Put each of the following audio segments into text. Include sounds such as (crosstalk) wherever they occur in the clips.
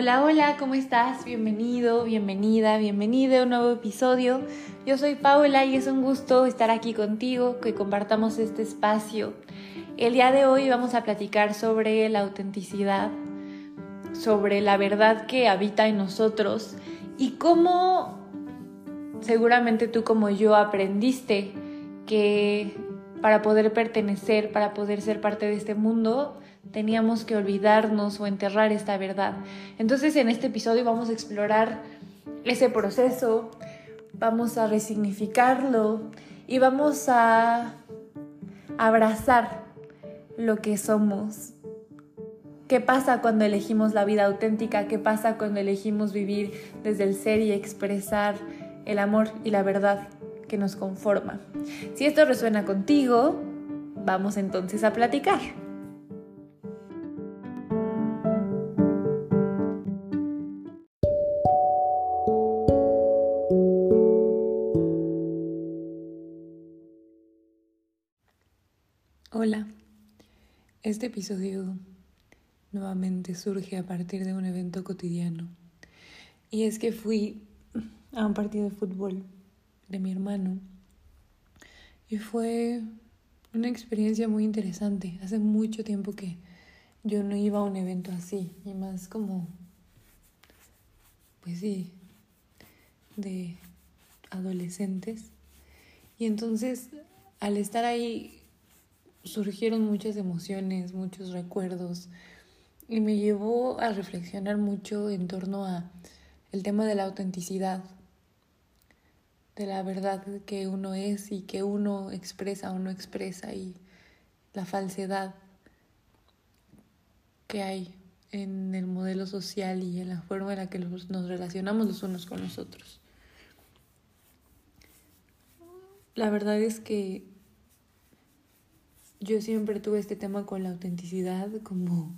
Hola, hola, ¿cómo estás? Bienvenido, bienvenida, bienvenida a un nuevo episodio. Yo soy Paula y es un gusto estar aquí contigo, que compartamos este espacio. El día de hoy vamos a platicar sobre la autenticidad, sobre la verdad que habita en nosotros y cómo seguramente tú como yo aprendiste que para poder pertenecer, para poder ser parte de este mundo, teníamos que olvidarnos o enterrar esta verdad. Entonces en este episodio vamos a explorar ese proceso, vamos a resignificarlo y vamos a abrazar lo que somos. ¿Qué pasa cuando elegimos la vida auténtica? ¿Qué pasa cuando elegimos vivir desde el ser y expresar el amor y la verdad que nos conforma? Si esto resuena contigo, vamos entonces a platicar. Este episodio nuevamente surge a partir de un evento cotidiano. Y es que fui a un partido de fútbol de mi hermano y fue una experiencia muy interesante. Hace mucho tiempo que yo no iba a un evento así y más como, pues sí, de adolescentes. Y entonces al estar ahí surgieron muchas emociones, muchos recuerdos y me llevó a reflexionar mucho en torno a el tema de la autenticidad, de la verdad que uno es y que uno expresa o no expresa y la falsedad que hay en el modelo social y en la forma en la que nos relacionamos los unos con los otros. La verdad es que yo siempre tuve este tema con la autenticidad, como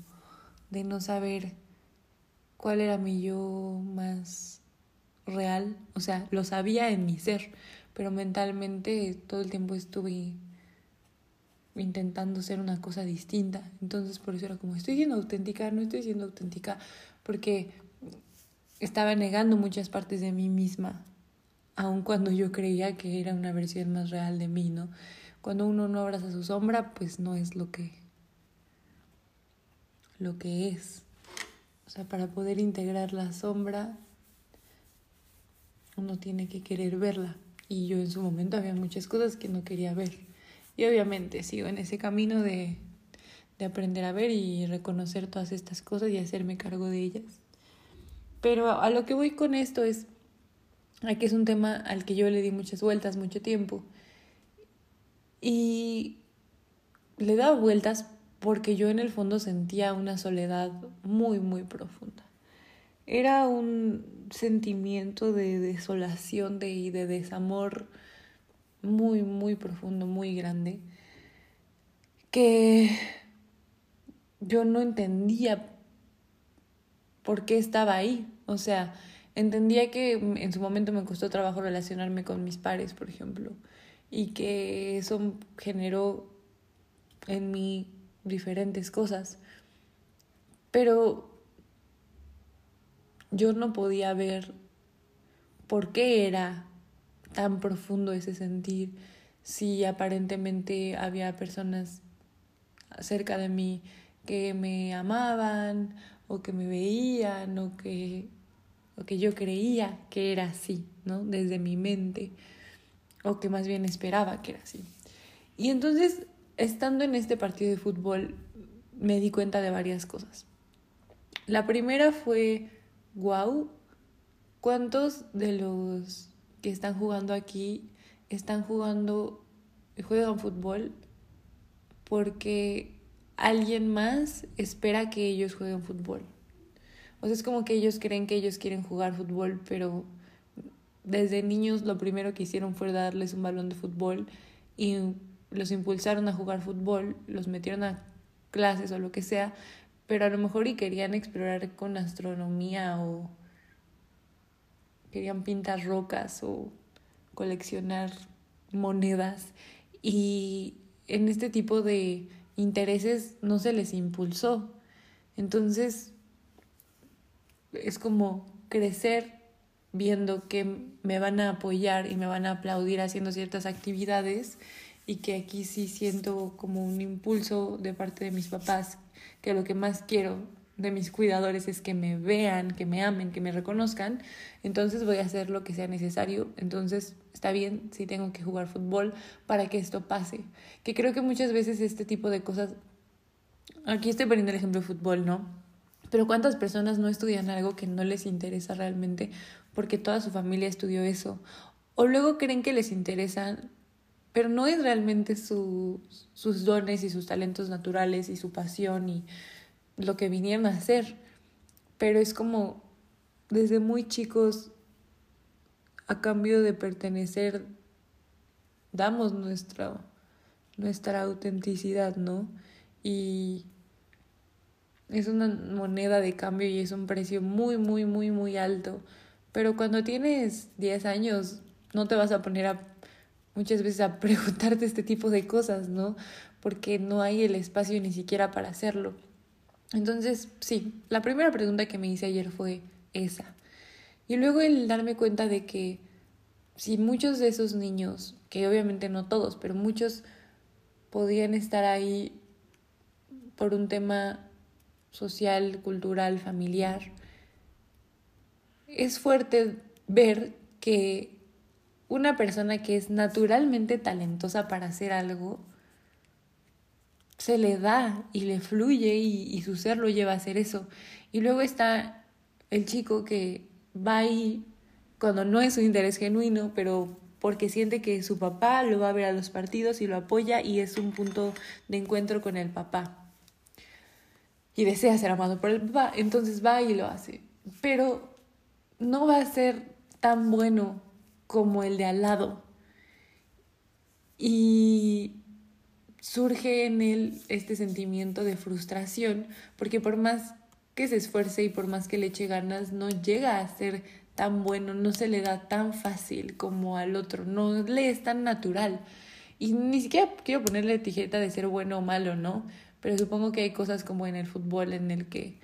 de no saber cuál era mi yo más real. O sea, lo sabía en mi ser, pero mentalmente todo el tiempo estuve intentando ser una cosa distinta. Entonces por eso era como, estoy siendo auténtica, no estoy siendo auténtica, porque estaba negando muchas partes de mí misma, aun cuando yo creía que era una versión más real de mí, ¿no? Cuando uno no abraza su sombra, pues no es lo que lo que es. O sea, para poder integrar la sombra uno tiene que querer verla. Y yo en su momento había muchas cosas que no quería ver. Y obviamente sigo en ese camino de, de aprender a ver y reconocer todas estas cosas y hacerme cargo de ellas. Pero a lo que voy con esto es, aquí es un tema al que yo le di muchas vueltas mucho tiempo y le daba vueltas porque yo en el fondo sentía una soledad muy, muy profunda. Era un sentimiento de desolación de, y de desamor muy, muy profundo, muy grande, que yo no entendía por qué estaba ahí. O sea, entendía que en su momento me costó trabajo relacionarme con mis pares, por ejemplo y que eso generó en mí diferentes cosas. Pero yo no podía ver por qué era tan profundo ese sentir si aparentemente había personas cerca de mí que me amaban o que me veían o que, o que yo creía que era así, ¿no? Desde mi mente o que más bien esperaba que era así. Y entonces, estando en este partido de fútbol, me di cuenta de varias cosas. La primera fue, wow, ¿cuántos de los que están jugando aquí están jugando, juegan fútbol porque alguien más espera que ellos jueguen fútbol? O sea, es como que ellos creen que ellos quieren jugar fútbol, pero desde niños lo primero que hicieron fue darles un balón de fútbol y los impulsaron a jugar fútbol, los metieron a clases o lo que sea, pero a lo mejor y querían explorar con astronomía o querían pintar rocas o coleccionar monedas y en este tipo de intereses no se les impulsó. Entonces es como crecer viendo que me van a apoyar y me van a aplaudir haciendo ciertas actividades y que aquí sí siento como un impulso de parte de mis papás, que lo que más quiero de mis cuidadores es que me vean, que me amen, que me reconozcan, entonces voy a hacer lo que sea necesario. Entonces está bien si tengo que jugar fútbol para que esto pase. Que creo que muchas veces este tipo de cosas, aquí estoy poniendo el ejemplo de fútbol, ¿no? Pero ¿cuántas personas no estudian algo que no les interesa realmente porque toda su familia estudió eso? O luego creen que les interesan, pero no es realmente su, sus dones y sus talentos naturales y su pasión y lo que vinieron a hacer. Pero es como desde muy chicos, a cambio de pertenecer, damos nuestra, nuestra autenticidad, ¿no? Y es una moneda de cambio y es un precio muy, muy, muy, muy alto. Pero cuando tienes 10 años, no te vas a poner muchas veces a (laughs) preguntarte este tipo de cosas, ¿no? Porque no hay el espacio ni siquiera para hacerlo. Entonces, sí, la primera pregunta que me hice ayer fue esa. Y luego el darme cuenta de que si muchos de esos niños, que obviamente no todos, pero muchos podían estar ahí por un tema social, cultural, familiar, es fuerte ver que una persona que es naturalmente talentosa para hacer algo, se le da y le fluye y, su ser lo lleva a hacer eso. Y luego está el chico que va ahí cuando no es su interés genuino, pero porque siente que su papá lo va a ver a los partidos y lo apoya y es un punto de encuentro con el papá y desea ser amado por el papá, entonces va y lo hace. Pero no va a ser tan bueno como el de al lado. Y surge en él este sentimiento de frustración, porque por más que se esfuerce y por más que le eche ganas, no llega a ser tan bueno, no se le da tan fácil como al otro, no le es tan natural. Y ni siquiera quiero ponerle etiqueta de ser bueno o malo, ¿no? Pero supongo que hay cosas como en el fútbol en el que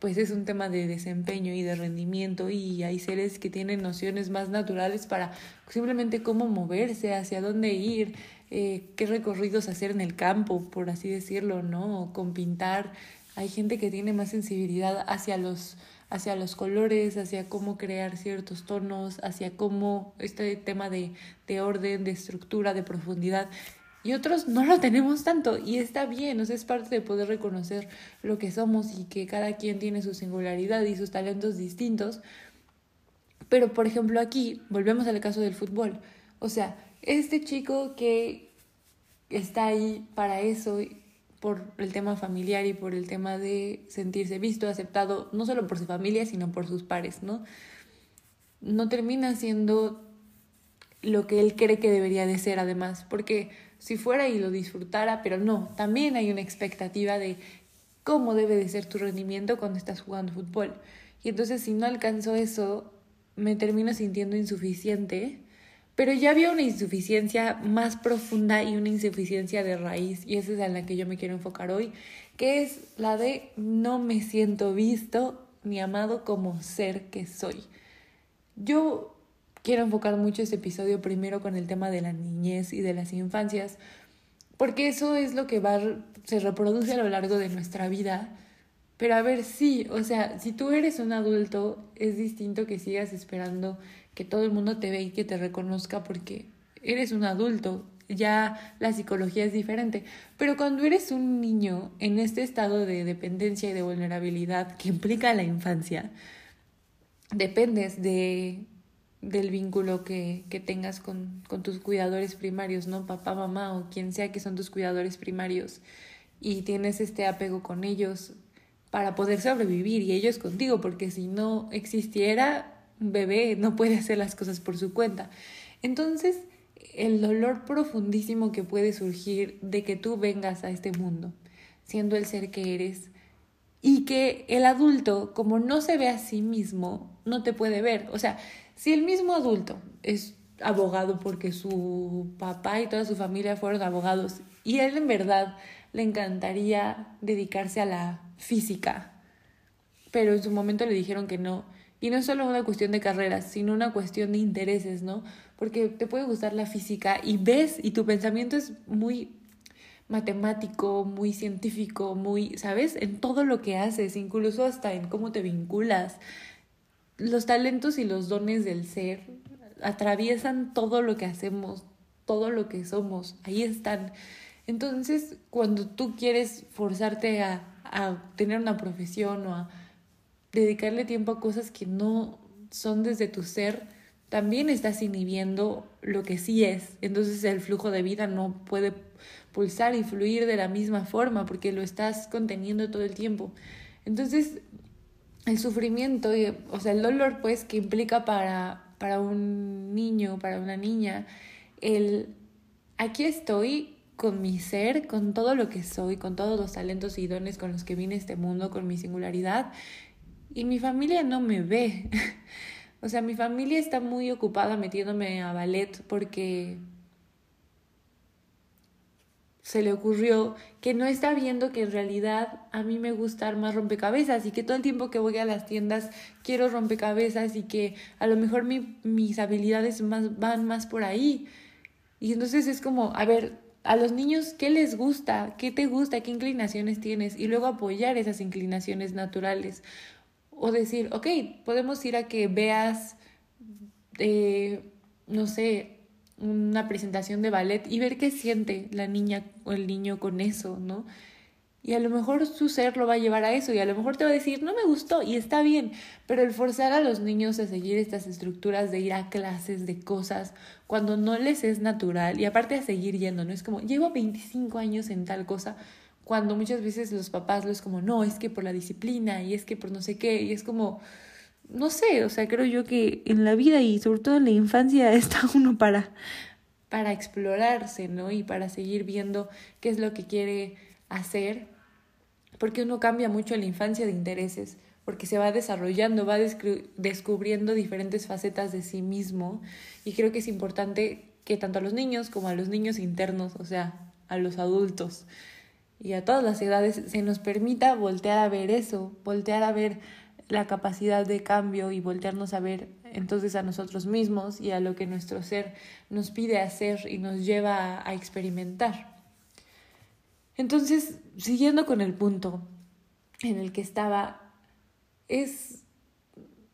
pues es un tema de desempeño y de rendimiento y hay seres que tienen nociones más naturales para simplemente cómo moverse, hacia dónde ir, eh, qué recorridos hacer en el campo, por así decirlo, ¿no? con pintar. Hay gente que tiene más sensibilidad hacia los, hacia los colores, hacia cómo crear ciertos tonos, hacia cómo este tema de, de orden, de estructura, de profundidad y otros no lo tenemos tanto y está bien, o sea, es parte de poder reconocer lo que somos y que cada quien tiene su singularidad y sus talentos distintos. Pero, por ejemplo, aquí, volvemos al caso del fútbol. O sea, este chico que está ahí para eso, por el tema familiar y por el tema de sentirse visto, aceptado, no solo por su familia, sino por sus pares, ¿no? No termina siendo lo que él cree que debería de ser, además, porque si fuera y lo disfrutara, pero no, también hay una expectativa de cómo debe de ser tu rendimiento cuando estás jugando fútbol. Y entonces si no alcanzo eso, me termino sintiendo insuficiente, pero ya había una insuficiencia más profunda y una insuficiencia de raíz, y esa es en la que yo me quiero enfocar hoy, que es la de no me siento visto ni amado como ser que soy. Yo quiero enfocar mucho este episodio primero con el tema de la niñez y de las infancias, porque eso es lo que va, se reproduce a lo largo de nuestra vida. Pero a ver, sí, o sea, si tú eres un adulto, es distinto que sigas esperando que todo el mundo te vea y que te reconozca porque eres un adulto, ya la psicología es diferente. Pero cuando eres un niño en este estado de dependencia y de vulnerabilidad que implica la infancia, dependes de del vínculo que, que tengas con, con, tus cuidadores primarios, ¿no? Papá, mamá o quien sea que son tus cuidadores primarios y tienes este apego con ellos para poder sobrevivir y ellos contigo, porque si no existiera un bebé no puede hacer las cosas por su cuenta. Entonces, el dolor profundísimo que puede surgir de que tú vengas a este mundo, siendo el ser que eres, y que el adulto, como no se ve a sí mismo, no te puede ver. O sea, si el mismo adulto es abogado porque su papá y toda su familia fueron abogados y él en verdad le encantaría dedicarse a la física, pero en su momento le dijeron que no. Y no es solo una cuestión de carreras, sino una cuestión de intereses, ¿no? Porque te puede gustar la física y ves y tu pensamiento es muy matemático, muy científico, muy, ¿sabes? En todo lo que haces, incluso hasta en cómo te vinculas. Los talentos y los dones del ser atraviesan todo lo que hacemos, todo lo que somos, ahí están. Entonces, cuando tú quieres forzarte a, a tener una profesión o a dedicarle tiempo a cosas que no son desde tu ser, también estás inhibiendo lo que sí es. Entonces el flujo de vida no puede pulsar y fluir de la misma forma porque lo estás conteniendo todo el tiempo. Entonces el sufrimiento, o sea, el dolor pues que implica para, para un niño, para una niña, el aquí estoy con mi ser, con todo lo que soy, con todos los talentos y dones con los que vine a este mundo, con mi singularidad, y mi familia no me ve. (laughs) o sea, mi familia está muy ocupada metiéndome a ballet porque se le ocurrió que no está viendo que en realidad a mí me gusta armar rompecabezas y que todo el tiempo que voy a las tiendas quiero rompecabezas y que a lo mejor mi, mis habilidades más, van más por ahí. Y entonces es como, a ver, a los niños qué les gusta, qué te gusta, qué inclinaciones tienes y luego apoyar esas inclinaciones naturales. O decir, ok, podemos ir a que veas, eh, no sé, una presentación de ballet y ver qué siente la niña o el niño con eso, ¿no? Y a lo mejor su ser lo va a llevar a eso y a lo mejor te va a decir, no me gustó y está bien, pero el forzar a los niños a seguir estas estructuras de ir a clases de cosas cuando no les es natural y aparte a seguir yendo, ¿no? Es como, llevo 25 años en tal cosa, cuando muchas veces los papás lo es como, no, es que por la disciplina y es que por no sé qué, y es como, no sé, o sea, creo yo que en la vida y sobre todo en la infancia (laughs) está uno para, para explorarse, ¿no? Y para seguir viendo qué es lo que quiere hacer, porque uno cambia mucho en la infancia de intereses, porque se va desarrollando, va descubriendo diferentes facetas de sí mismo, y creo que es importante que tanto a los niños como a los niños internos, o sea, a los adultos y a todas las edades, se nos permita voltear a ver eso, voltear a ver la capacidad de cambio y voltearnos a ver entonces a nosotros mismos y a lo que nuestro ser nos pide hacer y nos lleva a, experimentar. Entonces, siguiendo con el punto en el que estaba, es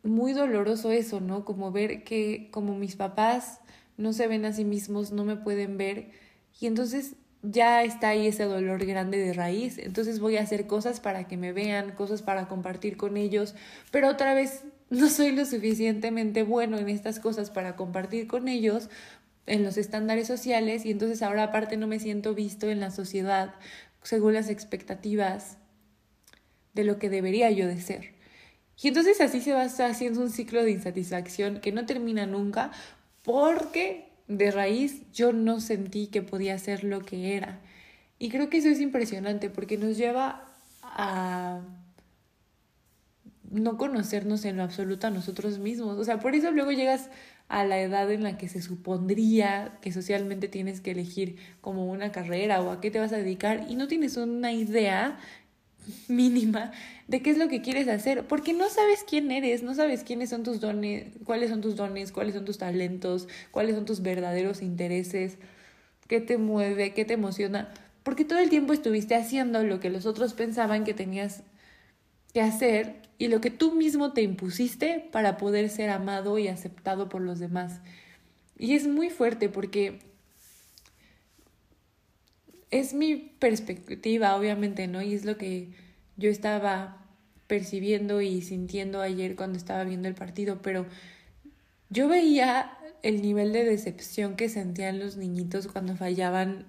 muy doloroso eso, ¿no? Como ver que como mis papás no se ven a sí mismos, no me pueden ver y entonces ya está ahí ese dolor grande de raíz, entonces voy a hacer cosas para que me vean, cosas para compartir con ellos, pero otra vez (laughs) no soy lo suficientemente bueno en estas cosas para compartir con ellos en los estándares sociales y entonces ahora aparte no me siento visto en la sociedad según las expectativas de lo que debería yo de ser. Y entonces así se va haciendo un ciclo de insatisfacción que no termina nunca porque de raíz yo no sentí que podía ser lo que era. Y creo que eso es impresionante porque nos lleva a no conocernos en lo absoluto a nosotros mismos. O sea, por eso luego llegas a la edad en la que se supondría que socialmente tienes que elegir como una carrera o a qué te vas a dedicar y no tienes una idea mínima de qué es lo que quieres hacer, porque no sabes quién eres, no sabes quiénes son tus dones, cuáles son tus dones, cuáles son tus talentos, cuáles son tus verdaderos intereses, qué te mueve, qué te emociona, porque todo el tiempo estuviste haciendo lo que los otros pensaban que tenías que hacer y lo que tú mismo te impusiste para poder ser amado y aceptado por los demás. Y es muy fuerte porque es mi perspectiva, obviamente, ¿no? Y es lo que yo estaba percibiendo y sintiendo ayer cuando estaba viendo el partido, pero yo veía el nivel de decepción que sentían los niñitos cuando fallaban,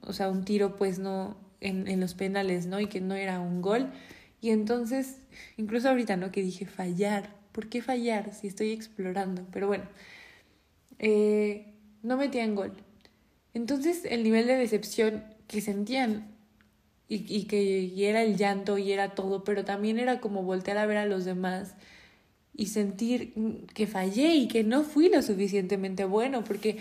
o sea, un tiro pues no en, en los penales, ¿no? Y que no era un gol. Y entonces, incluso ahorita, ¿no? Que dije fallar. ¿Por qué fallar si estoy explorando? Pero bueno, eh, no metían gol. Entonces el nivel de decepción que sentían y, y que y era el llanto y era todo, pero también era como voltear a ver a los demás y sentir que fallé y que no fui lo suficientemente bueno, porque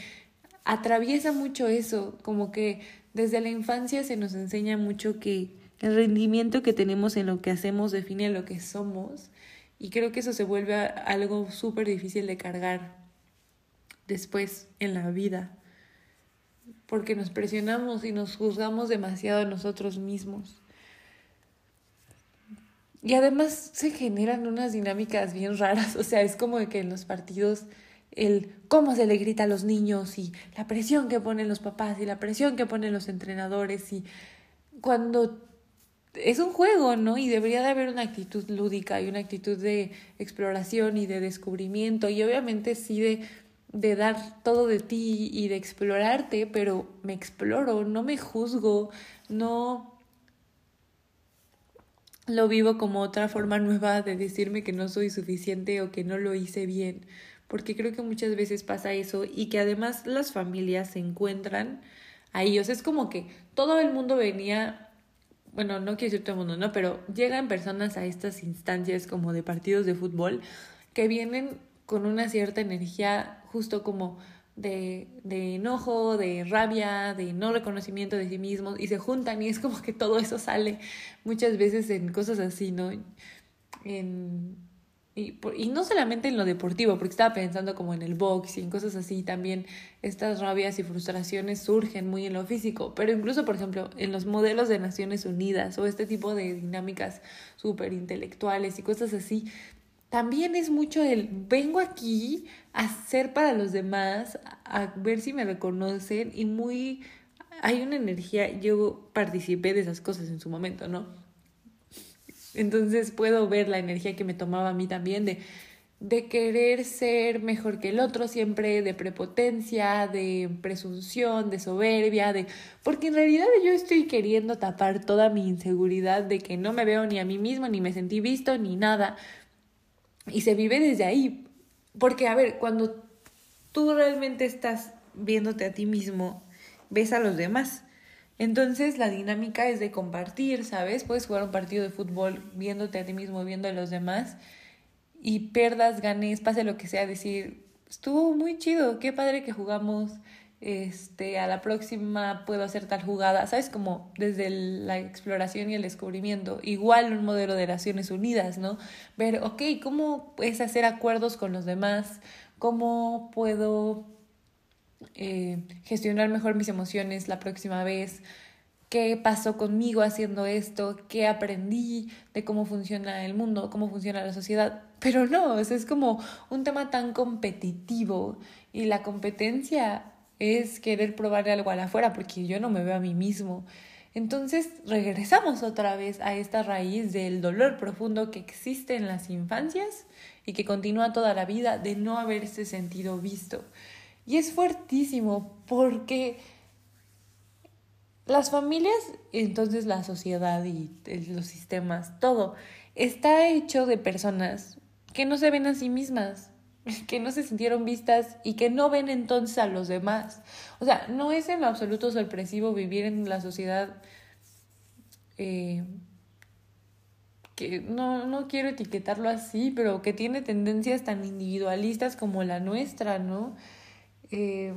atraviesa mucho eso, como que desde la infancia se nos enseña mucho que El rendimiento que tenemos en lo que hacemos define lo que somos y creo que eso se vuelve algo súper difícil de cargar después en la vida porque nos presionamos y nos juzgamos demasiado a nosotros mismos. Y además se generan unas dinámicas bien raras, (laughs) o sea, es como que en los partidos el cómo se le grita a los niños y la presión que ponen los papás y la presión que ponen los entrenadores y cuando es un juego, ¿no? Y debería de haber una actitud lúdica y una actitud de exploración y de descubrimiento y obviamente sí de de dar todo de ti y de explorarte, pero me exploro, no me juzgo, no lo vivo como otra forma nueva de decirme que no soy suficiente o que no lo hice bien, porque creo que muchas veces pasa eso y que además las familias se encuentran ahí, o sea, es como que todo el mundo venía, bueno, no quiero decir todo el mundo, no, pero llegan personas a estas instancias como de partidos de fútbol que vienen con una cierta energía justo como de, de enojo, de rabia, de no reconocimiento de sí mismos y se juntan y es como que todo eso sale muchas veces en cosas así, ¿no? En, y, y no solamente en lo deportivo, porque estaba pensando como en el box y en cosas así, también estas rabias y frustraciones surgen muy en lo físico, pero incluso, por ejemplo, en los modelos de Naciones Unidas o este tipo de dinámicas súper intelectuales y cosas así, también es mucho el vengo aquí a ser para los demás, a ver si me reconocen y muy hay una energía, yo participé de esas cosas en su momento, ¿no? Entonces puedo ver la energía que me tomaba a mí también de de querer ser mejor que el otro siempre, de prepotencia, de presunción, de soberbia, de porque en realidad yo estoy queriendo tapar toda mi inseguridad de que no me veo ni a mí mismo, ni me sentí visto, ni nada, y se vive desde ahí. Porque, a ver, cuando tú realmente estás viéndote a ti mismo, ves a los demás. Entonces la dinámica es de compartir, ¿sabes? Puedes jugar un partido de fútbol viéndote a ti mismo, viendo a los demás y perdas, ganes, pase lo que sea, decir, estuvo muy chido, qué padre que jugamos, este, a la próxima puedo hacer tal jugada, ¿sabes? Como desde la exploración y el descubrimiento. Igual un modelo de Naciones Unidas, ¿no? Ver, ok, ¿cómo puedes hacer acuerdos con los demás? ¿Cómo puedo eh, gestionar mejor mis emociones la próxima vez? ¿Qué pasó conmigo haciendo esto? ¿Qué aprendí de cómo funciona el mundo? ¿Cómo funciona la sociedad? Pero no, es como un tema tan competitivo y la competencia es querer probar algo a la afuera porque yo no me veo a mí mismo. Entonces regresamos otra vez a esta raíz del dolor profundo que existe en las infancias y que continúa toda la vida de no haberse sentido visto. Y es fuertísimo porque las familias, entonces la sociedad y los sistemas, todo, está hecho de personas que no se ven a sí mismas, (laughs) que no se sintieron vistas y que no ven entonces a los demás. O sea, no es en lo absoluto sorpresivo vivir en la sociedad eh, que no, no quiero etiquetarlo así, pero que tiene tendencias tan individualistas como la nuestra, ¿no? Eh,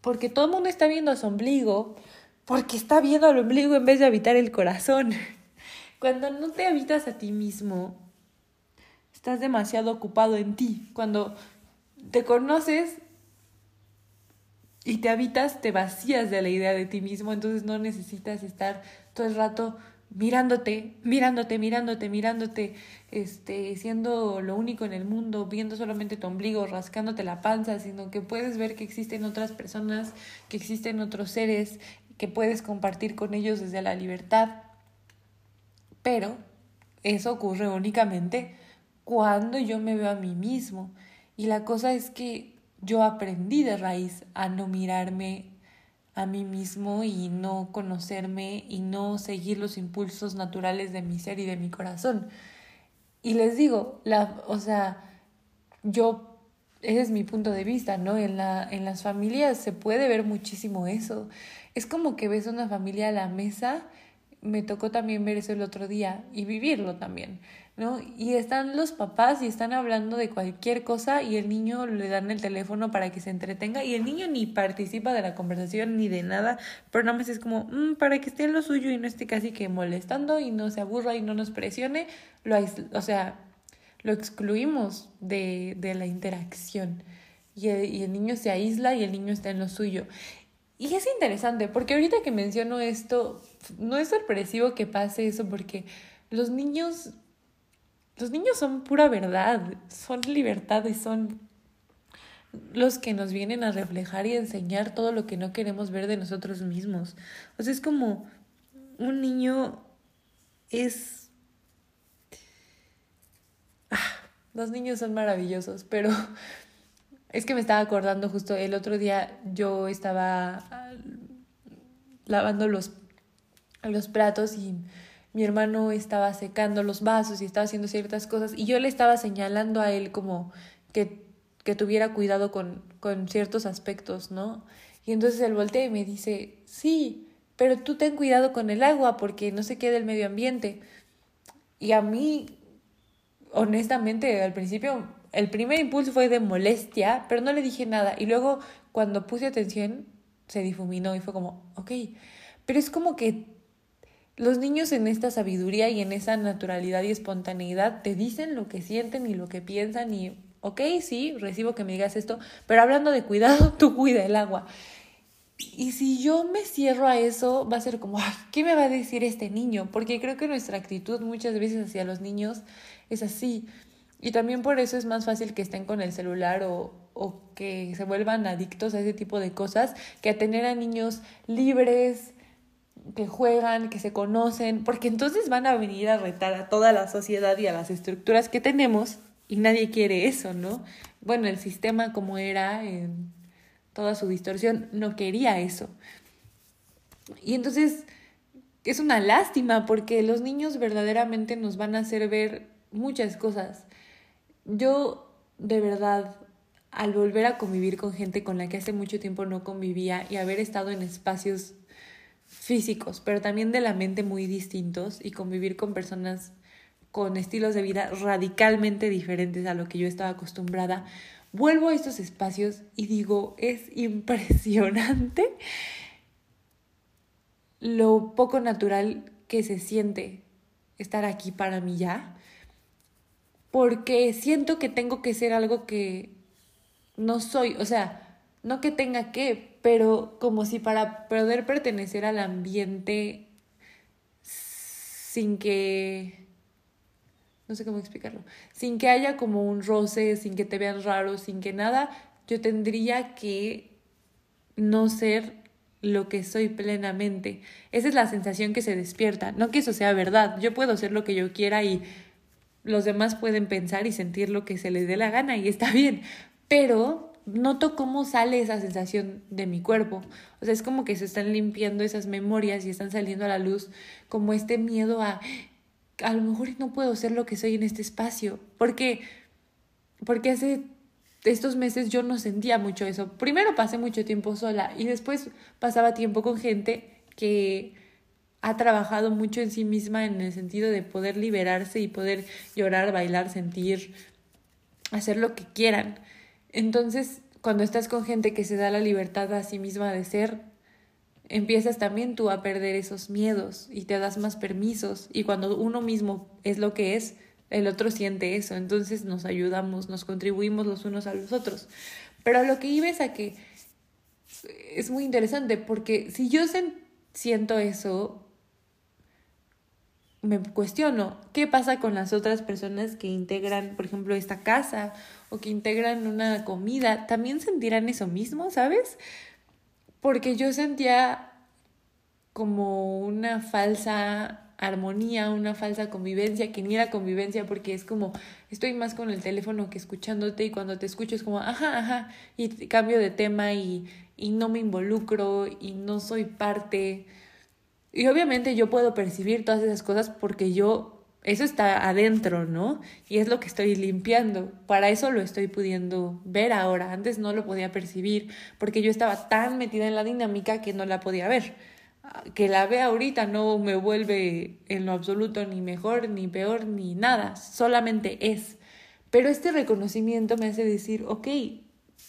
porque todo el mundo está viendo a su ombligo, porque está viendo al ombligo en vez de habitar el corazón. (laughs) Cuando no te habitas a ti mismo, estás demasiado ocupado en ti. Cuando te conoces y te habitas, te vacías de la idea de ti mismo, entonces no necesitas estar todo el rato mirándote, mirándote, mirándote, mirándote, este, siendo lo único en el mundo, viendo solamente tu ombligo, rascándote la panza, sino que puedes ver que existen otras personas, que existen otros seres, que puedes compartir con ellos desde la libertad. Pero eso ocurre únicamente cuando yo me veo a mí mismo. Y la cosa es que yo aprendí de raíz a no mirarme a mí mismo y no conocerme y no seguir los impulsos naturales de mi ser y de mi corazón. Y les digo, la, o sea, yo, ese es mi punto de vista, ¿no? En, la, en las familias se puede ver muchísimo eso. Es como que ves una familia a la mesa, me tocó también ver eso el otro día y vivirlo también ¿no? Y están los papás y están hablando de cualquier cosa y el niño le dan el teléfono para que se entretenga y el niño ni participa de la conversación ni de nada, pero nada más es como mm, para que esté en lo suyo y no esté casi que molestando y no se aburra y no nos presione, lo, o sea, lo excluimos de, de la interacción y el, y el niño se aísla y el niño está en lo suyo. Y es interesante porque ahorita que menciono esto, no es sorpresivo que pase eso porque los niños los niños son pura verdad, son libertad y son los que nos vienen a reflejar y enseñar todo lo que no queremos ver de nosotros mismos. O sea, es como un niño es... Ah, los niños son maravillosos, pero (laughs) es que me estaba acordando justo el otro día yo estaba lavando los, los platos y mi hermano estaba secando los vasos y estaba haciendo ciertas cosas y yo le estaba señalando a él como que, que tuviera cuidado con, con ciertos aspectos, ¿no? Y entonces él voltea y me dice, sí, pero tú ten cuidado con el agua porque no se quede el medio ambiente. Y a mí, honestamente, al principio, el primer impulso fue de molestia, pero no le dije nada. Y luego, cuando puse atención, se difuminó y fue como, ok. Pero es como que los niños en esta sabiduría y en esa naturalidad y espontaneidad te dicen lo que sienten y lo que piensan y, ok, sí, recibo que me digas esto, pero hablando de cuidado, (laughs) tú cuida el agua. Y si yo me cierro a eso, va a ser como, ¿qué me va a decir este niño? Porque creo que nuestra actitud muchas veces hacia los niños es así. Y también por eso es más fácil que estén con el celular o, o que se vuelvan adictos a ese tipo de cosas que a tener a niños libres, que juegan, que se conocen, porque entonces van a venir a retar a toda la sociedad y a las estructuras que tenemos y nadie quiere eso, ¿no? Bueno, el sistema como era en toda su distorsión no quería eso. Y entonces es una lástima porque los niños verdaderamente nos van a hacer ver muchas cosas. Yo de verdad al volver a convivir con gente con la que hace mucho tiempo no convivía y haber estado en espacios físicos, pero también de la mente muy distintos y convivir con personas con estilos de vida radicalmente diferentes a lo que yo estaba acostumbrada, vuelvo a estos espacios y digo, es (laughs) impresionante lo poco natural que se siente estar aquí para mí ya, porque siento que tengo que ser algo que no soy, o sea, no que tenga que, pero como si para poder pertenecer al ambiente sin que no sé cómo explicarlo, sin que haya como un roce, sin que te vean raro, sin que nada, yo tendría que no ser lo que soy plenamente. Esa es la sensación que se despierta, no que eso sea verdad, yo puedo ser lo que yo quiera y los demás pueden pensar y sentir lo que se les dé la gana y está bien, pero noto cómo sale esa sensación de mi cuerpo. O sea, es como que se están limpiando esas memorias y están saliendo a la luz como este miedo a a lo mejor no puedo ser lo que soy en este espacio. Porque porque hace estos meses yo no sentía mucho eso. Primero pasé mucho tiempo sola y después pasaba tiempo con gente que ha trabajado mucho en sí misma en el sentido de poder liberarse y poder llorar, bailar, sentir, hacer lo que quieran. Entonces, cuando estás con gente que se da la libertad a sí misma de ser, empiezas también tú a perder esos miedos y te das más permisos. Y cuando uno mismo es lo que es, el otro siente eso, entonces nos ayudamos, nos contribuimos los unos a los otros. Pero lo que iba es a que es muy interesante porque si yo siento eso, me cuestiono, ¿qué pasa con las otras personas que integran, por ejemplo, esta casa o que integran una comida? ¿También sentirán eso mismo, sabes? Porque yo sentía como una falsa armonía, una falsa convivencia, que ni era convivencia porque es como estoy más con el teléfono que escuchándote y cuando te escucho es como ajá, ajá, y cambio de tema y, y no me involucro y no soy parte y obviamente yo puedo percibir todas esas cosas porque yo, eso está adentro, ¿no? Y es lo que estoy limpiando. Para eso lo estoy pudiendo ver ahora. Antes no lo podía percibir porque yo estaba tan metida en la dinámica que no la podía ver. que la vea ahorita no me vuelve en lo absoluto ni mejor, ni peor, ni nada, solamente es. Pero este reconocimiento me hace decir, ok,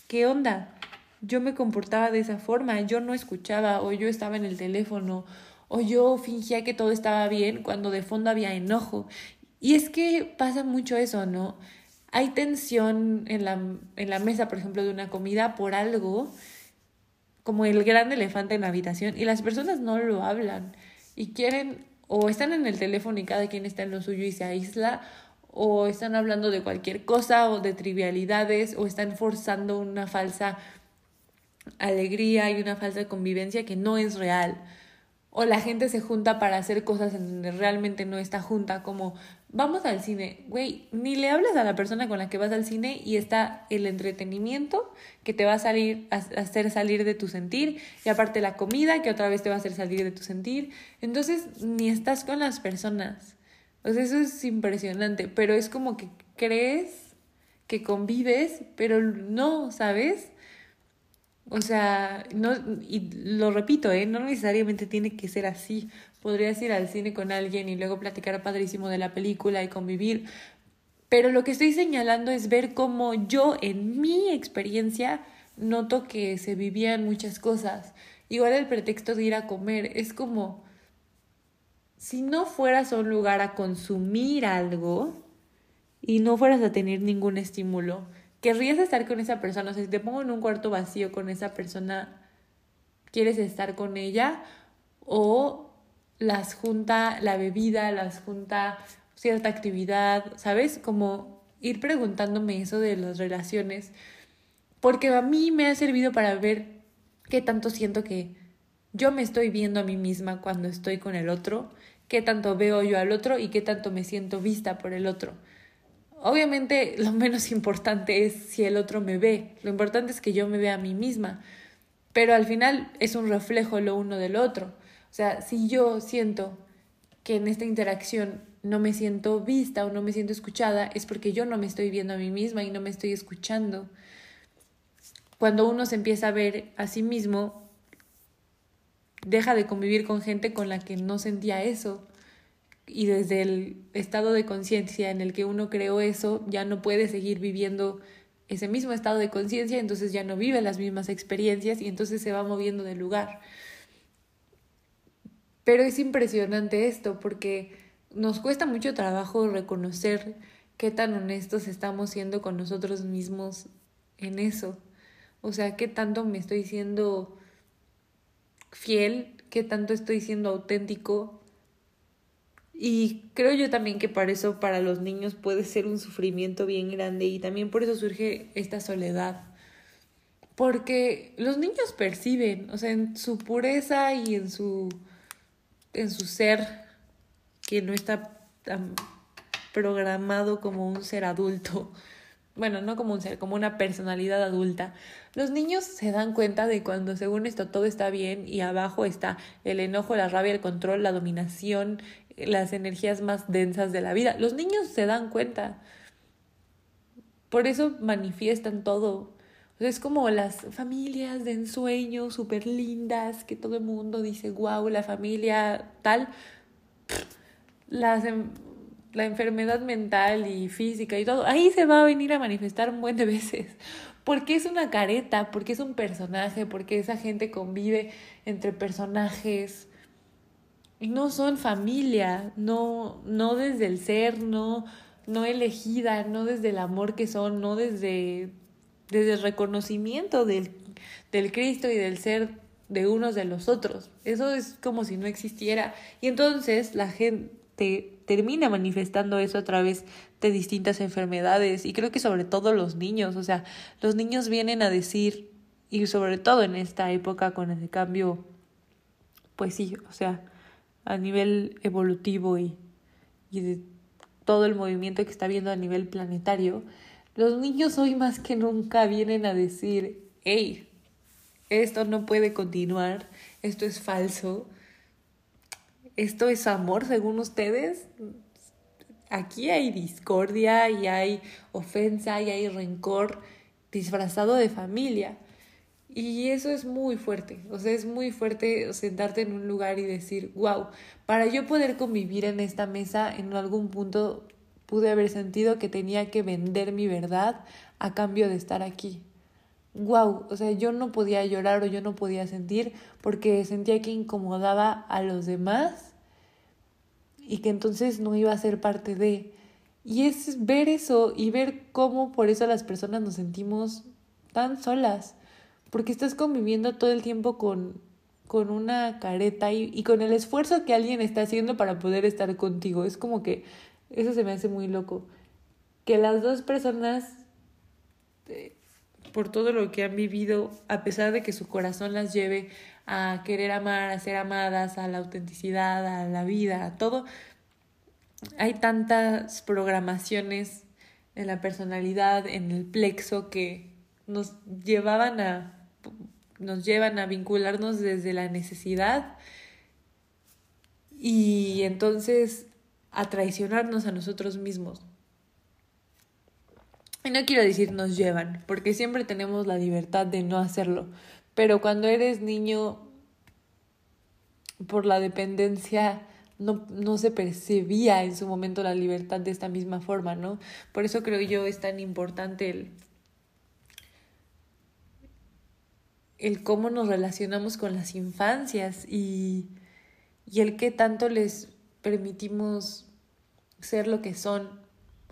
¿qué onda? Yo me comportaba de esa forma, yo no escuchaba o yo estaba en el teléfono o yo fingía que todo estaba bien cuando de fondo había enojo. Y es que pasa mucho eso, ¿no? Hay tensión en la, en la mesa, por ejemplo, de una comida por algo como el gran elefante en la habitación y las personas no lo hablan y quieren o están en el teléfono y cada quien está en lo suyo y se aísla o están hablando de cualquier cosa o de trivialidades o están forzando una falsa alegría y una falsa convivencia que no es real o la gente se junta para hacer cosas en donde realmente no está junta, como vamos al cine, güey, ni le hablas a la persona con la que vas al cine y está el entretenimiento que te va a salir a hacer salir de tu sentir y aparte la comida que otra vez te va a hacer salir de tu sentir. Entonces, ni estás con las personas. O sea, eso es impresionante, pero es como que crees que convives, pero no, ¿sabes? O sea, no, y lo repito, ¿eh? no necesariamente tiene que ser así. Podrías ir al cine con alguien y luego platicar padrísimo de la película y convivir. Pero lo que estoy señalando es ver cómo yo, en mi experiencia, noto que se vivían muchas cosas. Igual el pretexto de ir a comer es como, si no fueras a un lugar a consumir algo y no fueras a tener ningún estímulo, querrías estar con esa persona. O sea, si te pongo en un cuarto vacío con esa persona, ¿quieres estar con ella? O las junta la bebida, las junta cierta actividad, ¿sabes? Como ir preguntándome eso de las relaciones. Porque a mí me ha servido para ver qué tanto siento que yo me estoy viendo a mí misma cuando estoy con el otro, qué tanto veo yo al otro y qué tanto me siento vista por el otro. Obviamente lo menos importante es si el otro me ve, lo importante es que yo me vea a mí misma, pero al final es un reflejo lo uno del otro. O sea, si yo siento que en esta interacción no me siento vista o no me siento escuchada, es porque yo no me estoy viendo a mí misma y no me estoy escuchando. Cuando uno se empieza a ver a sí mismo, deja de convivir con gente con la que no sentía eso y desde el estado de conciencia en el que uno creó eso, ya no puede seguir viviendo ese mismo estado de conciencia, entonces ya no vive las mismas experiencias y entonces se va moviendo de lugar. Pero es impresionante esto porque nos cuesta mucho trabajo reconocer qué tan honestos estamos siendo con nosotros mismos en eso. O sea, qué tanto me estoy siendo fiel, qué tanto estoy siendo auténtico y creo yo también que para eso para los niños puede ser un sufrimiento bien grande y también por eso surge esta soledad. Porque los niños perciben, o sea, en su pureza y en su en su ser que no está tan programado como un ser adulto. (laughs) Bueno, no como un ser, como una personalidad adulta. Los niños se dan cuenta de cuando según esto todo está bien y abajo está el enojo, la rabia, el control, la dominación, las energías más densas de la vida. Los niños se dan cuenta. Por eso manifiestan todo. es como las familias de ensueño súper lindas que todo el mundo dice, wow, la familia tal. Las, la enfermedad mental y física y todo, ahí se va a venir a manifestar un buen de veces. Porque es una careta, porque es un personaje, porque esa gente convive entre personajes no son familia, no, no desde el ser, no, no elegida, no desde el amor que son, no desde, desde el reconocimiento del, del Cristo y del ser de unos de los otros. Eso es como si no existiera. Y entonces la gente termina manifestando eso a través de distintas enfermedades y creo que sobre todo los niños, o sea, los niños vienen a decir, y sobre todo en esta época con el cambio, pues sí, o sea, a nivel evolutivo y, y de todo el movimiento que está viendo a nivel planetario, los niños hoy más que nunca vienen a decir, hey, esto no puede continuar, esto es falso, esto es amor según ustedes. Aquí hay discordia y hay ofensa y hay rencor disfrazado de familia. Y eso es muy fuerte, o sea, es muy fuerte sentarte en un lugar y decir, wow, para yo poder convivir en esta mesa, en algún punto pude haber sentido que tenía que vender mi verdad a cambio de estar aquí. Wow, o sea, yo no podía llorar o yo no podía sentir porque sentía que incomodaba a los demás y que entonces no iba a ser parte de. Y es ver eso y ver cómo por eso las personas nos sentimos tan solas porque estás conviviendo todo el tiempo con, con una careta y, y con el esfuerzo que alguien está haciendo para poder estar contigo. Es como que eso se me hace muy loco. Que las dos personas, eh, por todo lo que han vivido, a pesar de que su corazón las lleve a querer amar, a ser amadas, a la autenticidad, a la vida, a todo, hay tantas programaciones en la personalidad, en el plexo, que nos llevaban a nos llevan a vincularnos desde la necesidad y entonces a traicionarnos a nosotros mismos. Y no quiero decir nos llevan, porque siempre tenemos la libertad de no hacerlo, pero cuando eres niño, por la dependencia, no, no se percibía en su momento la libertad de esta misma forma, ¿no? Por eso creo yo es tan importante el el cómo nos relacionamos con las infancias y, y el qué tanto les permitimos ser lo que son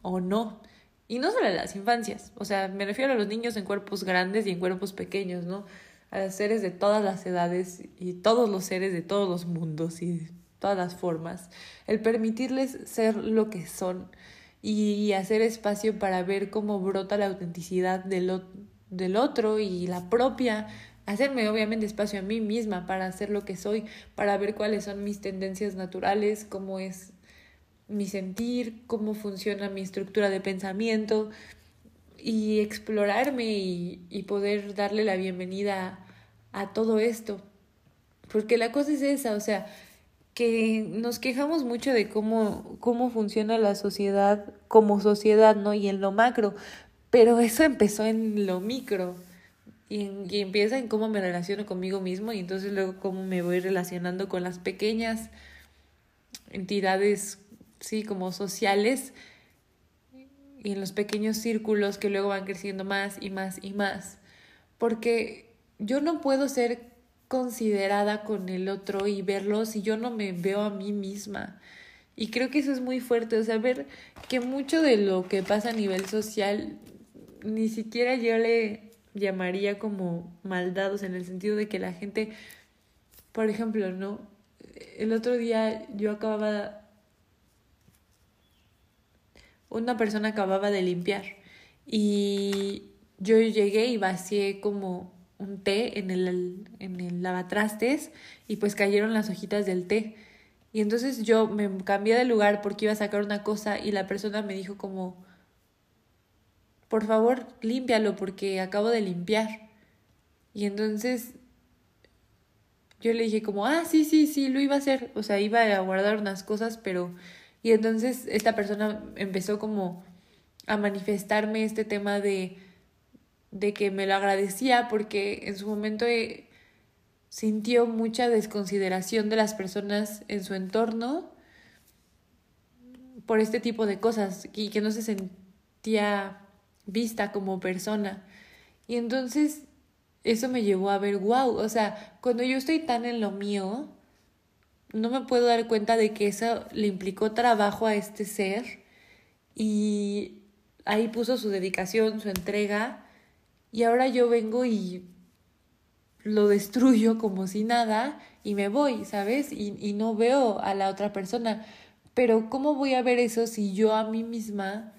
o no. Y no solo las infancias, o sea, me refiero a los niños en cuerpos grandes y en cuerpos pequeños, ¿no? A los seres de todas las edades y todos los seres de todos los mundos y todas las formas. El permitirles ser lo que son y hacer espacio para ver cómo brota la autenticidad del, del otro y la propia hacerme obviamente espacio a mí misma para hacer lo que soy, para ver cuáles son mis tendencias naturales, cómo es mi sentir, cómo funciona mi estructura de pensamiento y explorarme y, poder darle la bienvenida a, a todo esto. Porque la cosa es esa, o sea, que nos quejamos mucho de cómo, cómo funciona la sociedad como sociedad, ¿no? Y en lo macro, pero eso empezó en lo micro y, empieza en cómo me relaciono conmigo mismo y entonces luego cómo me voy relacionando con las pequeñas entidades, sí, como sociales y en los pequeños círculos que luego van creciendo más y más y más. Porque yo no puedo ser considerada con el otro y verlo si yo no me veo a mí misma. Y creo que eso es muy fuerte, o sea, ver que mucho de lo que pasa a nivel social, ni siquiera yo le llamaría como maldados en el sentido de que la gente, por ejemplo, ¿no? El otro día yo acababa, una persona acababa de limpiar y yo llegué y vacié como un té en el, en el lavatrastes y pues cayeron las hojitas del té. Y entonces yo me cambié de lugar porque iba a sacar una cosa y la persona me dijo como, por favor, límpialo porque acabo de limpiar. Y entonces yo le dije como, ah, sí, sí, sí, lo iba a hacer. O sea, iba a guardar unas cosas, pero... Y entonces esta persona empezó como a manifestarme este tema de, de que me lo agradecía porque en su momento eh, sintió mucha desconsideración de las personas en su entorno por este tipo de cosas y que no se sentía vista como persona. Y entonces eso me llevó a ver, wow, o sea, cuando yo estoy tan en lo mío, no me puedo dar cuenta de que eso le implicó trabajo a este ser y ahí puso su dedicación, su entrega y ahora yo vengo y lo destruyo como si nada y me voy, ¿sabes? Y, y no veo a la otra persona. Pero ¿cómo voy a ver eso si yo a mí misma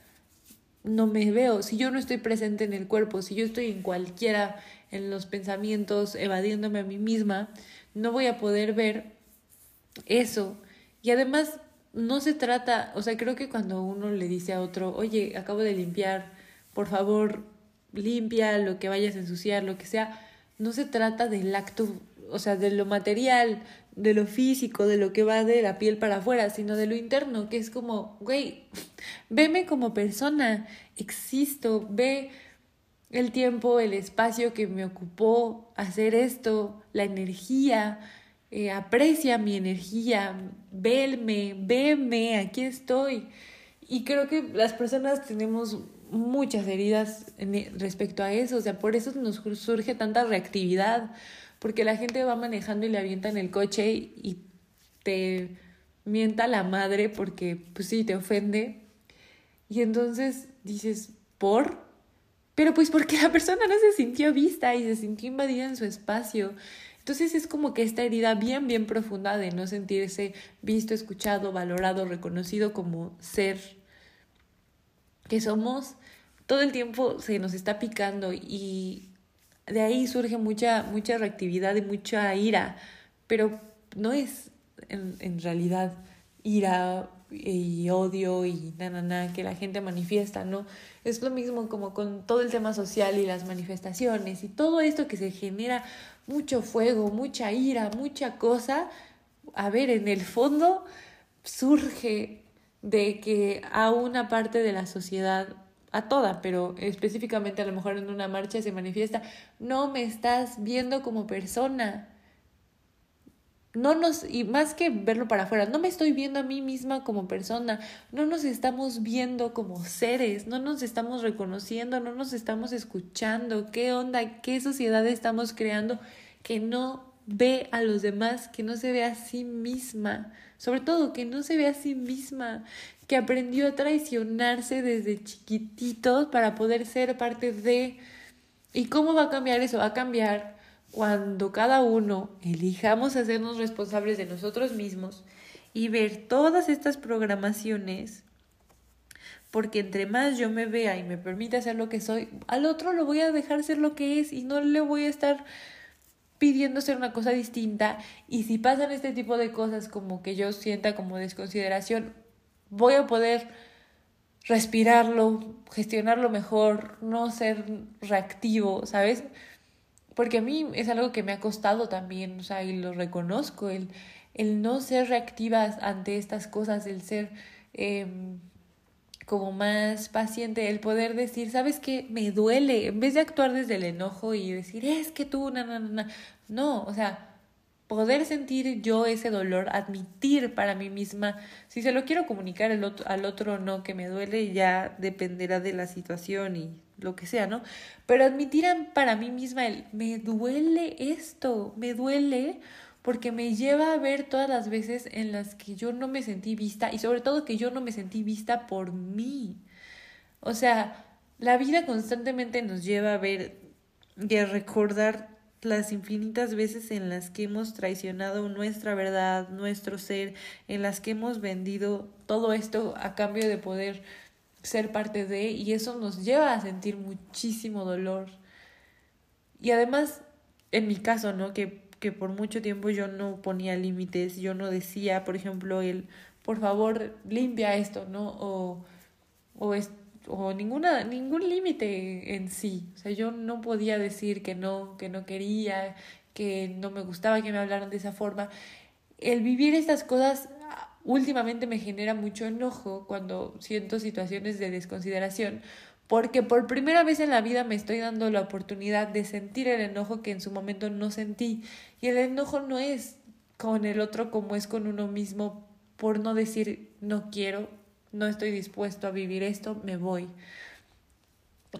no me veo, si yo no estoy presente en el cuerpo, si yo estoy en cualquiera, en los pensamientos, evadiéndome a mí misma, no voy a poder ver eso. Y además, no se trata, o sea, creo que cuando uno le dice a otro, oye, acabo de limpiar, por favor, limpia lo que vayas a ensuciar, lo que sea, no se trata del acto, o sea, de lo material, de lo físico, de lo que va de la piel para afuera, sino de lo interno, que es como, güey, (laughs) veme como persona, existo, ve el tiempo, el espacio que me ocupó hacer esto, la energía, eh, aprecia mi energía, verme, veme, aquí estoy. Y creo que las personas tenemos muchas heridas e, respecto a eso, o sea, por eso nos surge tanta reactividad, porque la gente va manejando y le avienta en el coche y te mienta la madre porque, pues sí, te ofende. Y entonces dices, ¿por? Pero pues porque la persona no se sintió vista y se sintió invadida en su espacio. Entonces es como que esta herida bien, bien profunda de no sentirse visto, escuchado, valorado, reconocido como ser que somos, todo el tiempo se nos está picando y de ahí surge mucha, mucha reactividad y mucha ira, pero no es en, en realidad ira y odio y na, na, na, que la gente manifiesta, ¿no? Es lo mismo como con todo el tema social y las manifestaciones y todo esto que se genera mucho fuego, mucha ira, mucha cosa. A ver, en el fondo surge de que a una parte de la sociedad, a toda, pero específicamente a lo mejor en una marcha se manifiesta, no me estás viendo como persona. No nos, y más que verlo para afuera, no me estoy viendo a mí misma como persona, no nos estamos viendo como seres, no nos estamos reconociendo, no nos estamos escuchando, qué onda, qué sociedad estamos creando que no ve a los demás, que no se ve a sí misma sobre todo que no se ve a sí misma, que aprendió a traicionarse desde chiquititos para poder ser parte de... ¿Y cómo va a cambiar eso? Va a cambiar cuando cada uno elijamos hacernos responsables de nosotros mismos y ver todas estas programaciones, porque entre más yo me vea y me permita ser lo que soy, al otro lo voy a dejar ser lo que es y no le voy a estar pidiendo ser una cosa distinta y si pasan este tipo de cosas como que yo sienta como desconsideración, voy a poder respirarlo, gestionarlo mejor, no ser reactivo, ¿sabes? Porque a mí es algo que me ha costado también, o sea, y lo reconozco, el, el no ser reactiva ante estas cosas, el ser em, como más paciente, el poder decir, ¿sabes qué? Me duele, en vez de actuar desde el enojo y decir, es que tú, no, no, no, no, o sea, poder sentir yo ese dolor, admitir para mí misma, si se lo quiero comunicar al otro, al otro no, que me duele, ya dependerá de la situación y lo que sea, ¿no? Pero admitir para mí misma el, me duele esto, me duele porque me lleva a ver todas las veces en las que yo no me sentí vista y sobre todo que yo no me sentí vista por mí. O sea, la vida constantemente nos lleva a ver y a recordar las infinitas veces en las que hemos traicionado nuestra verdad, nuestro ser, en las que hemos vendido todo esto a cambio de poder ser parte de, y eso nos lleva a sentir muchísimo dolor. Y además, en mi caso, ¿no? Que que por mucho tiempo yo no ponía límites, yo no decía, por ejemplo, el, por favor, limpia esto, ¿no? O, o, es, o ninguna, ningún límite en sí. O sea, yo no podía decir que no, que no quería, que no me gustaba que me hablaran de esa forma. El vivir estas cosas últimamente me genera mucho enojo cuando siento situaciones de desconsideración, porque por primera vez en la vida me estoy dando la oportunidad de sentir el enojo que en su momento no sentí. Y el enojo no es con el otro como es con uno mismo por no decir no quiero, no estoy dispuesto a vivir esto, me voy.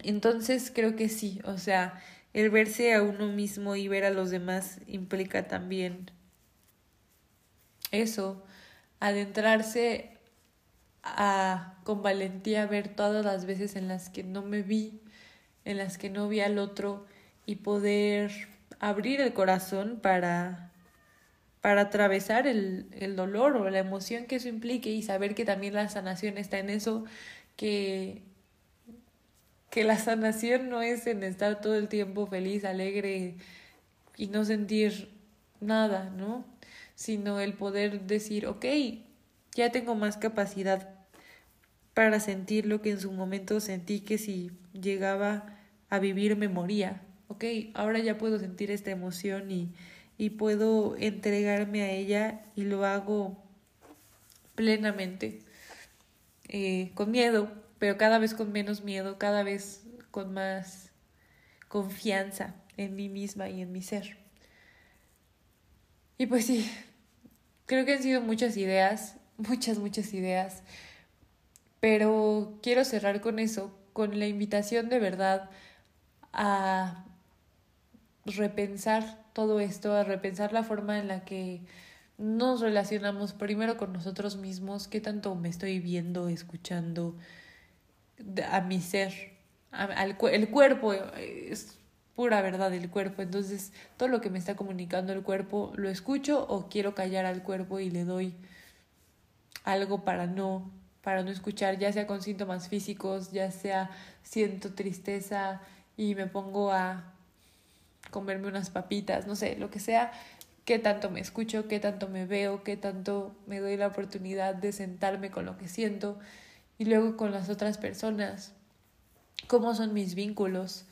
Entonces creo que sí, o sea, el verse a uno mismo y ver a los demás implica también eso, adentrarse a con valentía ver todas las veces en las que no me vi, en las que no vi al otro y poder abrir el corazón para, para atravesar el, el dolor o la emoción que eso implique y saber que también la sanación está en eso, que, que la sanación no es en estar todo el tiempo feliz, alegre y no sentir nada, ¿no? Sino el poder decir, ok, ya tengo más capacidad para sentir lo que en su momento sentí que si llegaba a vivir me moría. Ok, ahora ya puedo sentir esta emoción y, y puedo entregarme a ella y lo hago plenamente, eh, con miedo, pero cada vez con menos miedo, cada vez con más confianza en mí misma y en mi ser. Y pues sí, creo que han sido muchas ideas, muchas, muchas ideas, pero quiero cerrar con eso, con la invitación de verdad a repensar todo esto, a repensar la forma en la que nos relacionamos primero con nosotros mismos, qué tanto me estoy viendo, escuchando a mi ser, al, el cuerpo es pura verdad el cuerpo, entonces todo lo que me está comunicando el cuerpo lo escucho o quiero callar al cuerpo y le doy algo para no para no escuchar, ya sea con síntomas físicos, ya sea siento tristeza y me pongo a comerme unas papitas, no sé, lo que sea, qué tanto me escucho, qué tanto me veo, qué tanto me doy la oportunidad de sentarme con lo que siento y luego con las otras personas, cómo son mis vínculos.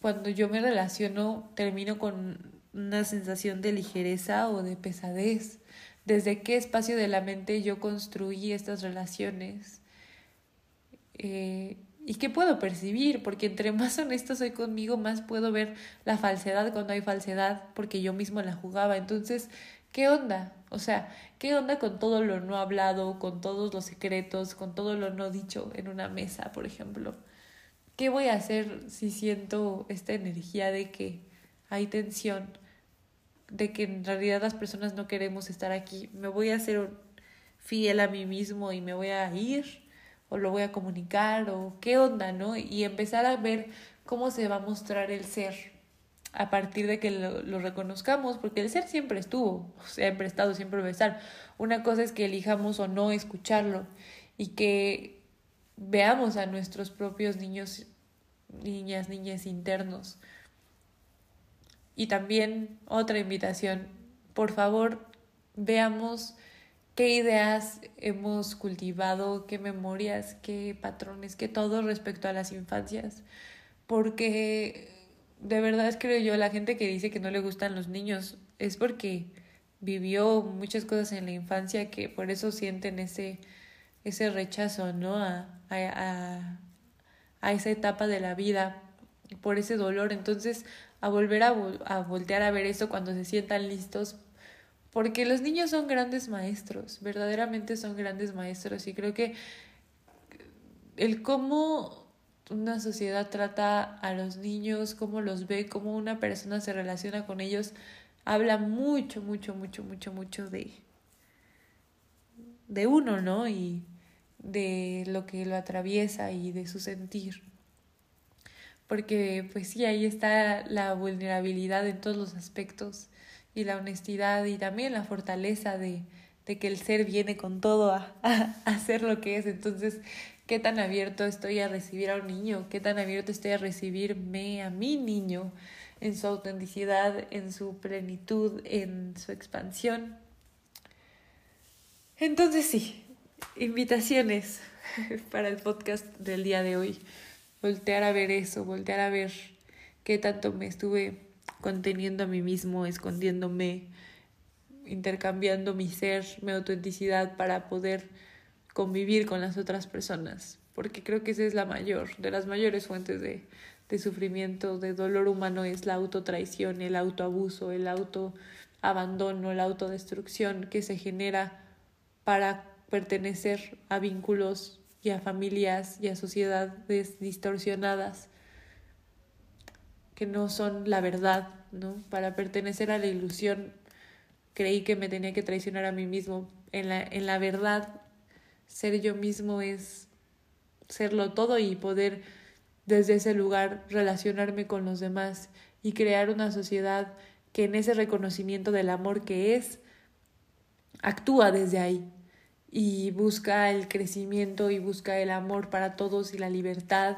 Cuando yo me relaciono, termino con una sensación de ligereza o de pesadez. ¿Desde qué espacio de la mente yo construí estas relaciones? Eh, ¿Y qué puedo percibir? Porque entre (laughs) más honesto soy conmigo, más puedo ver la falsedad cuando hay falsedad, porque yo mismo la jugaba. Entonces, ¿qué onda? O sea, ¿qué onda con todo lo no hablado, con todos los secretos, con todo lo no dicho en una mesa, por ejemplo? ¿Qué voy a hacer si siento esta energía de que hay tensión, de que en realidad las personas no queremos estar aquí? ¿Me voy a hacer fiel a mí mismo y me voy a ir? o lo voy a comunicar o qué onda, ¿no? Y empezar a ver cómo se va a mostrar el ser a partir de que lo, reconozcamos, porque el ser siempre estuvo, siempre ha estado, siempre va a estar. Una cosa es que elijamos o no escucharlo y que veamos a nuestros propios niños, niñas, niñas internos. Y también otra invitación, por favor, veamos qué ideas hemos cultivado, qué memorias, qué patrones, qué todo respecto a las infancias. Porque de verdad creo yo, la gente que dice que no le gustan los niños es porque vivió muchas cosas en la infancia que por eso sienten ese, ese rechazo, ¿no? A, a, a esa etapa de la vida, por ese dolor. Entonces, a volver a, a voltear a ver eso cuando se sientan listos porque los niños son grandes maestros, verdaderamente son grandes maestros y creo que el cómo una sociedad trata a los niños, cómo los ve, cómo una persona se relaciona con ellos, habla mucho, mucho, mucho, mucho, mucho de, de uno, ¿no? Y de lo que lo atraviesa y de su sentir. Porque pues sí, ahí está la vulnerabilidad en todos los aspectos y la honestidad y también la fortaleza de, de que el ser viene con todo a, (laughs) a, hacer lo que es. Entonces, ¿qué tan abierto estoy a recibir a un niño? ¿Qué tan abierto estoy a recibirme a mi niño en su autenticidad, en su plenitud, en su expansión? Entonces sí, invitaciones (laughs) para el podcast del día de hoy. Voltear a ver eso, voltear a ver qué tanto me estuve conteniendo a mí mismo, escondiéndome, intercambiando mi ser, mi autenticidad para poder convivir con las otras personas, porque creo que esa es la mayor, de las mayores fuentes de, de sufrimiento, de dolor humano es la autotraición, el autoabuso, el autoabandono, la autodestrucción que se genera para pertenecer a vínculos y a familias y a sociedades distorsionadas que no son la verdad, ¿no? Para pertenecer a la ilusión creí que me tenía que traicionar a mí mismo. En la, en la verdad, ser yo mismo es serlo todo y poder desde ese lugar relacionarme con los demás y crear una sociedad que en ese reconocimiento del amor que es, actúa desde ahí y busca el crecimiento y busca el amor para todos y la libertad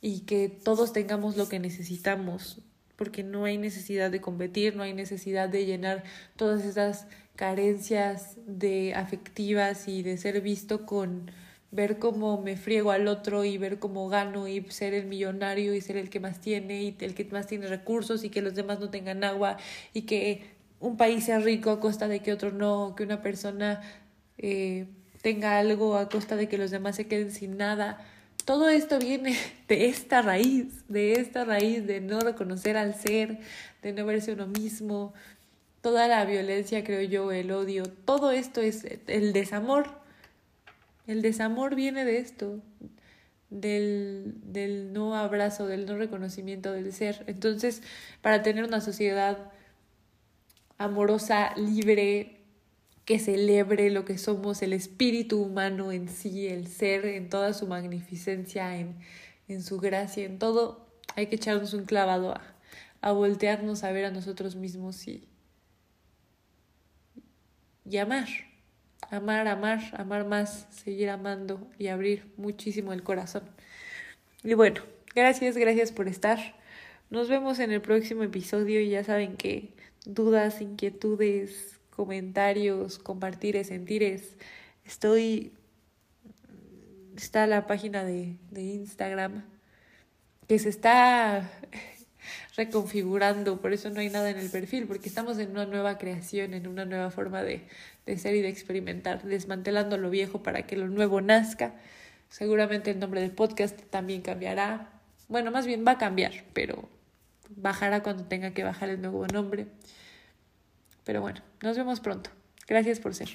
y que todos tengamos lo que necesitamos, porque no hay necesidad de competir, no hay necesidad de llenar todas esas carencias de afectivas y de ser visto con ver cómo me friego al otro y ver cómo gano y ser el millonario y ser el que más tiene y el que más tiene recursos y que los demás no tengan agua y que un país sea rico a costa de que otro no, que una persona eh, tenga algo a costa de que los demás se queden sin nada todo esto viene (laughs) de esta raíz, de esta raíz de no reconocer al ser, de no verse uno mismo, toda la violencia, creo yo, el odio, todo esto es el desamor. El desamor viene de esto, del, del no abrazo, del no reconocimiento del ser. Entonces, para tener una sociedad amorosa, libre, que celebre lo que somos, el espíritu humano en sí, el ser en toda su magnificencia, en, en su gracia, en todo, hay que echarnos un clavado a, a voltearnos a ver a nosotros mismos y, y amar, amar, amar, amar más, seguir amando y abrir muchísimo el corazón. Y bueno, gracias, gracias por estar. Nos vemos en el próximo episodio y ya saben que dudas, inquietudes, comentarios, compartires, sentires. Estoy. Está la página de, de Instagram que se está (laughs) reconfigurando, por eso no hay nada en el perfil, porque estamos en una nueva creación, en una nueva forma de, de ser y de experimentar, desmantelando lo viejo para que lo nuevo nazca. Seguramente el nombre del podcast también cambiará. Bueno, más bien va a cambiar, pero bajará cuando tenga que bajar el nuevo nombre. Pero bueno, nos vemos pronto. Gracias por ser.